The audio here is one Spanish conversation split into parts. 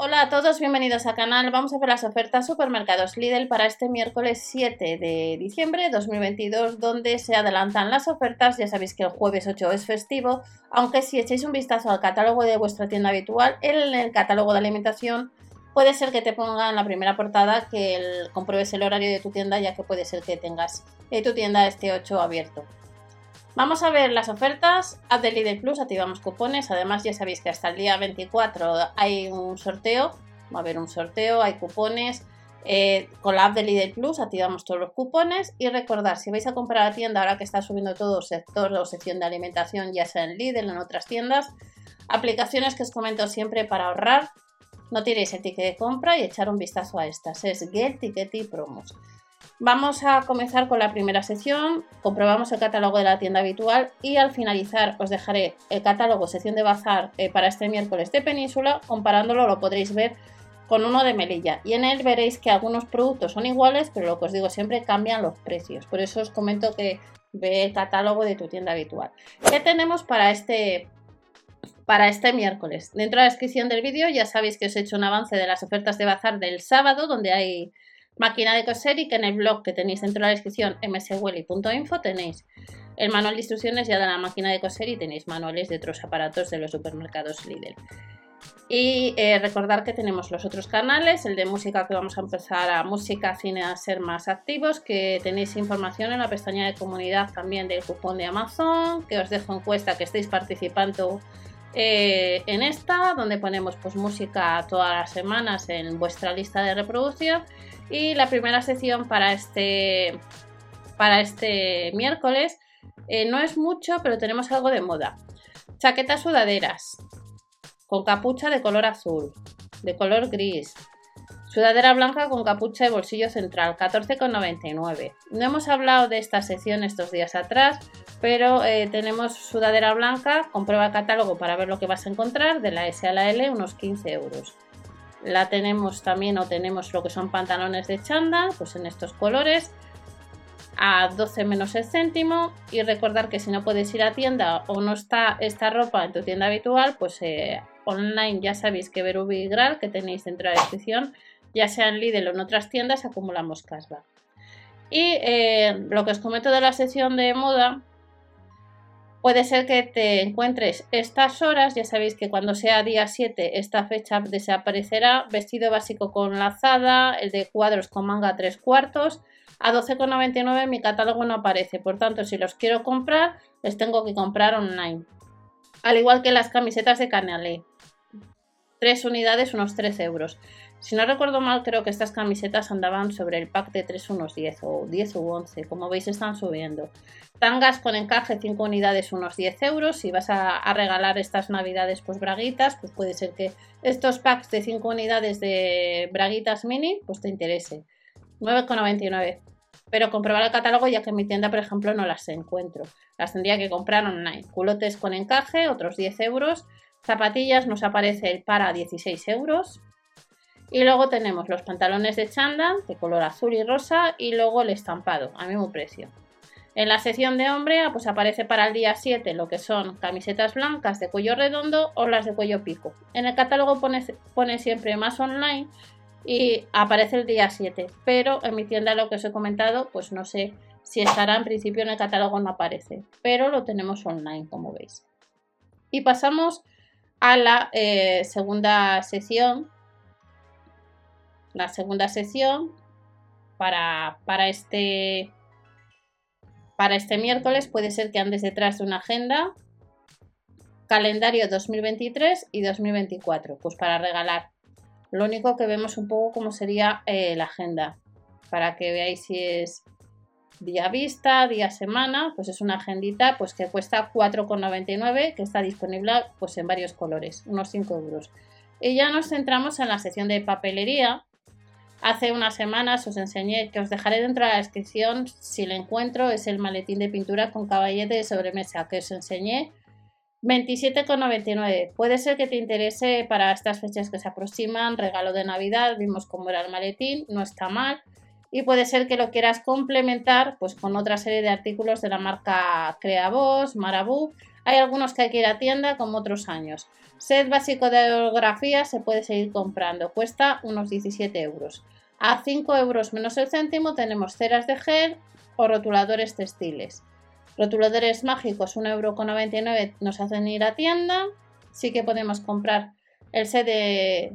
Hola a todos, bienvenidos al canal. Vamos a ver las ofertas supermercados Lidl para este miércoles 7 de diciembre de 2022, donde se adelantan las ofertas. Ya sabéis que el jueves 8 es festivo, aunque si echáis un vistazo al catálogo de vuestra tienda habitual, en el catálogo de alimentación puede ser que te ponga en la primera portada que compruebes el horario de tu tienda, ya que puede ser que tengas eh, tu tienda este 8 abierto. Vamos a ver las ofertas. App de Lidl Plus, activamos cupones. Además, ya sabéis que hasta el día 24 hay un sorteo. Va a haber un sorteo, hay cupones. Eh, con la app de Lidl Plus activamos todos los cupones. Y recordar, si vais a comprar a la tienda, ahora que está subiendo todo sector o sección de alimentación, ya sea en Lidl o en otras tiendas, aplicaciones que os comento siempre para ahorrar. No tiréis el ticket de compra y echar un vistazo a estas. Es Get, Ticket y Promos. Vamos a comenzar con la primera sección, comprobamos el catálogo de la tienda habitual y al finalizar os dejaré el catálogo sección de bazar eh, para este miércoles de Península, comparándolo lo podréis ver con uno de Melilla y en él veréis que algunos productos son iguales, pero lo que os digo siempre cambian los precios, por eso os comento que ve el catálogo de tu tienda habitual. ¿Qué tenemos para este, para este miércoles? Dentro de la descripción del vídeo ya sabéis que os he hecho un avance de las ofertas de bazar del sábado, donde hay máquina de coser y que en el blog que tenéis dentro de la descripción mswelly.info tenéis el manual de instrucciones ya de la máquina de coser y tenéis manuales de otros aparatos de los supermercados Lidl. Y eh, recordar que tenemos los otros canales, el de música que vamos a empezar a música, cine a ser más activos, que tenéis información en la pestaña de comunidad también del cupón de Amazon, que os dejo encuesta que estéis participando eh, en esta, donde ponemos pues música todas las semanas en vuestra lista de reproducción y la primera sección para este, para este miércoles eh, no es mucho, pero tenemos algo de moda. Chaquetas sudaderas con capucha de color azul, de color gris. Sudadera blanca con capucha y bolsillo central, 14,99. No hemos hablado de esta sección estos días atrás, pero eh, tenemos sudadera blanca, comprueba el catálogo para ver lo que vas a encontrar, de la S a la L, unos 15 euros la tenemos también o tenemos lo que son pantalones de chándal, pues en estos colores a 12 menos el céntimo y recordar que si no puedes ir a tienda o no está esta ropa en tu tienda habitual, pues eh, online ya sabéis que Verubi Gral que tenéis dentro de la descripción, ya sea en Lidl o en otras tiendas, acumulamos cashback. Y eh, lo que os comento de la sección de moda, Puede ser que te encuentres estas horas, ya sabéis que cuando sea día 7 esta fecha desaparecerá, vestido básico con lazada, el de cuadros con manga 3 cuartos, a 12,99 mi catálogo no aparece, por tanto si los quiero comprar les tengo que comprar online. Al igual que las camisetas de Canalé, 3 unidades unos 13 euros. Si no recuerdo mal, creo que estas camisetas andaban sobre el pack de 3 unos 10 o 10 u 11. Como veis, están subiendo. Tangas con encaje 5 unidades unos 10 euros. Si vas a, regalar estas navidades pues braguitas, pues puede ser que estos packs de 5 unidades de braguitas mini pues te interese. 9,99. Pero comprobar el catálogo ya que en mi tienda, por ejemplo, no las encuentro. Las tendría que comprar online. Culotes con encaje, otros 10 euros. Zapatillas nos aparece el para 16 euros. Y luego tenemos los pantalones de chándal de color azul y rosa y luego el estampado a mismo precio. En la sección de hombre ah, pues aparece para el día 7 lo que son camisetas blancas de cuello redondo o las de cuello pico. En el catálogo pone, pone siempre más online y aparece el día 7, pero en mi tienda lo que os he comentado pues no sé si estará en principio en el catálogo no aparece, pero lo tenemos online como veis. Y pasamos a la eh, segunda sección la segunda sesión para, para, este, para este miércoles puede ser que andes detrás de una agenda, calendario 2023 y 2024, pues para regalar. Lo único que vemos un poco cómo sería eh, la agenda, para que veáis si es día vista, día semana, pues es una agendita pues que cuesta 4,99 que está disponible pues en varios colores, unos 5 euros. Y ya nos centramos en la sección de papelería, Hace unas semanas os enseñé, que os dejaré dentro de la descripción si lo encuentro, es el maletín de pintura con caballete de sobremesa que os enseñé. 27,99. Puede ser que te interese para estas fechas que se aproximan, regalo de Navidad, vimos cómo era el maletín, no está mal. Y puede ser que lo quieras complementar pues con otra serie de artículos de la marca Creavoz, Marabou. Hay algunos que hay que ir a tienda como otros años. Set básico de orografía se puede seguir comprando, cuesta unos 17 euros. A 5 euros menos el céntimo tenemos ceras de gel o rotuladores textiles. Rotuladores mágicos, 1,99 euro nos hacen ir a tienda. Sí que podemos comprar el set de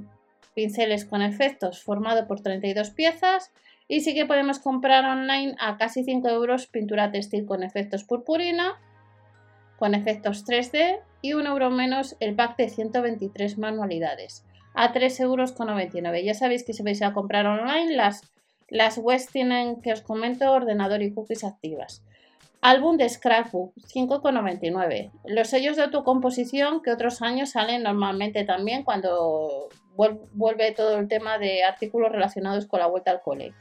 pinceles con efectos formado por 32 piezas y sí que podemos comprar online a casi 5 euros pintura textil con efectos purpurina, con efectos 3D y 1 euro menos el pack de 123 manualidades a 3,99 euros. Ya sabéis que si vais a comprar online, las, las webs tienen que os comento ordenador y cookies activas. Álbum de Scrapbook, 5,99. Los sellos de autocomposición que otros años salen normalmente también cuando vuelve todo el tema de artículos relacionados con la vuelta al cole.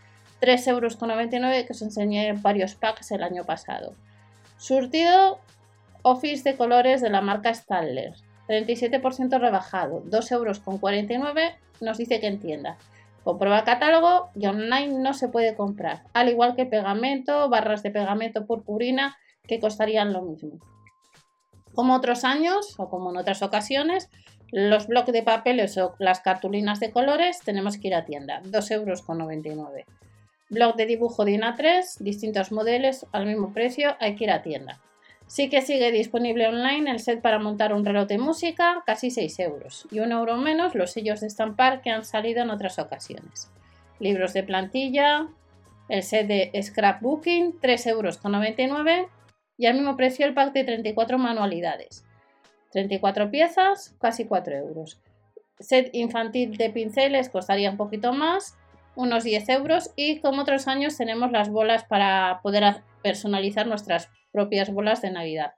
3,99 euros que os enseñé varios packs el año pasado. Surtido Office de colores de la marca Stanley. 37% rebajado, 2,49 euros nos dice que entienda. Comprueba el catálogo y online no se puede comprar, al igual que pegamento, barras de pegamento purpurina que costarían lo mismo. Como otros años o como en otras ocasiones, los bloques de papeles o las cartulinas de colores tenemos que ir a tienda, 2,99 euros. Blog de dibujo de INA3, distintos modelos al mismo precio, hay que ir a tienda. Sí que sigue disponible online el set para montar un reloj de música, casi 6 euros, y un euro menos los sellos de estampar que han salido en otras ocasiones. Libros de plantilla, el set de scrapbooking, 3,99 euros, y al mismo precio el pack de 34 manualidades. 34 piezas, casi 4 euros. Set infantil de pinceles costaría un poquito más, unos 10 euros, y como otros años tenemos las bolas para poder personalizar nuestras propias bolas de Navidad.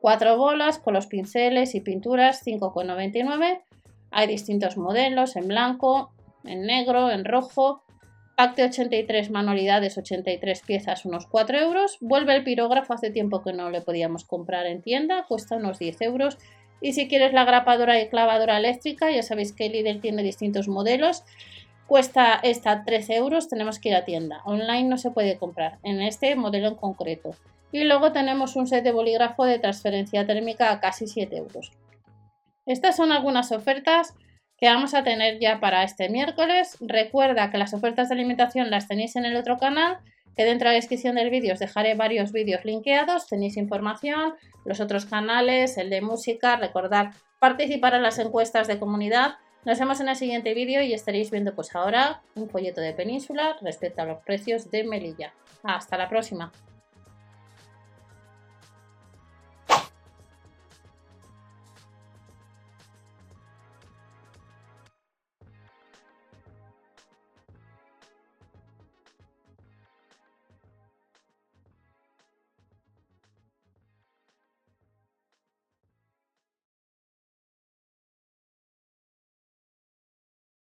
Cuatro bolas con los pinceles y pinturas, 5,99. Hay distintos modelos en blanco, en negro, en rojo. Pack de 83 manualidades, 83 piezas, unos 4 euros. Vuelve el pirógrafo, hace tiempo que no le podíamos comprar en tienda, cuesta unos 10 euros. Y si quieres la grapadora y clavadora eléctrica, ya sabéis que Lidl tiene distintos modelos. Cuesta esta 13 euros, tenemos que ir a tienda. Online no se puede comprar, en este modelo en concreto. Y luego tenemos un set de bolígrafo de transferencia térmica a casi 7 euros. Estas son algunas ofertas que vamos a tener ya para este miércoles. Recuerda que las ofertas de alimentación las tenéis en el otro canal, que dentro de la descripción del vídeo os dejaré varios vídeos linkeados, tenéis información, los otros canales, el de música, recordar participar en las encuestas de comunidad. Nos vemos en el siguiente vídeo y estaréis viendo pues ahora un folleto de península respecto a los precios de Melilla. Hasta la próxima.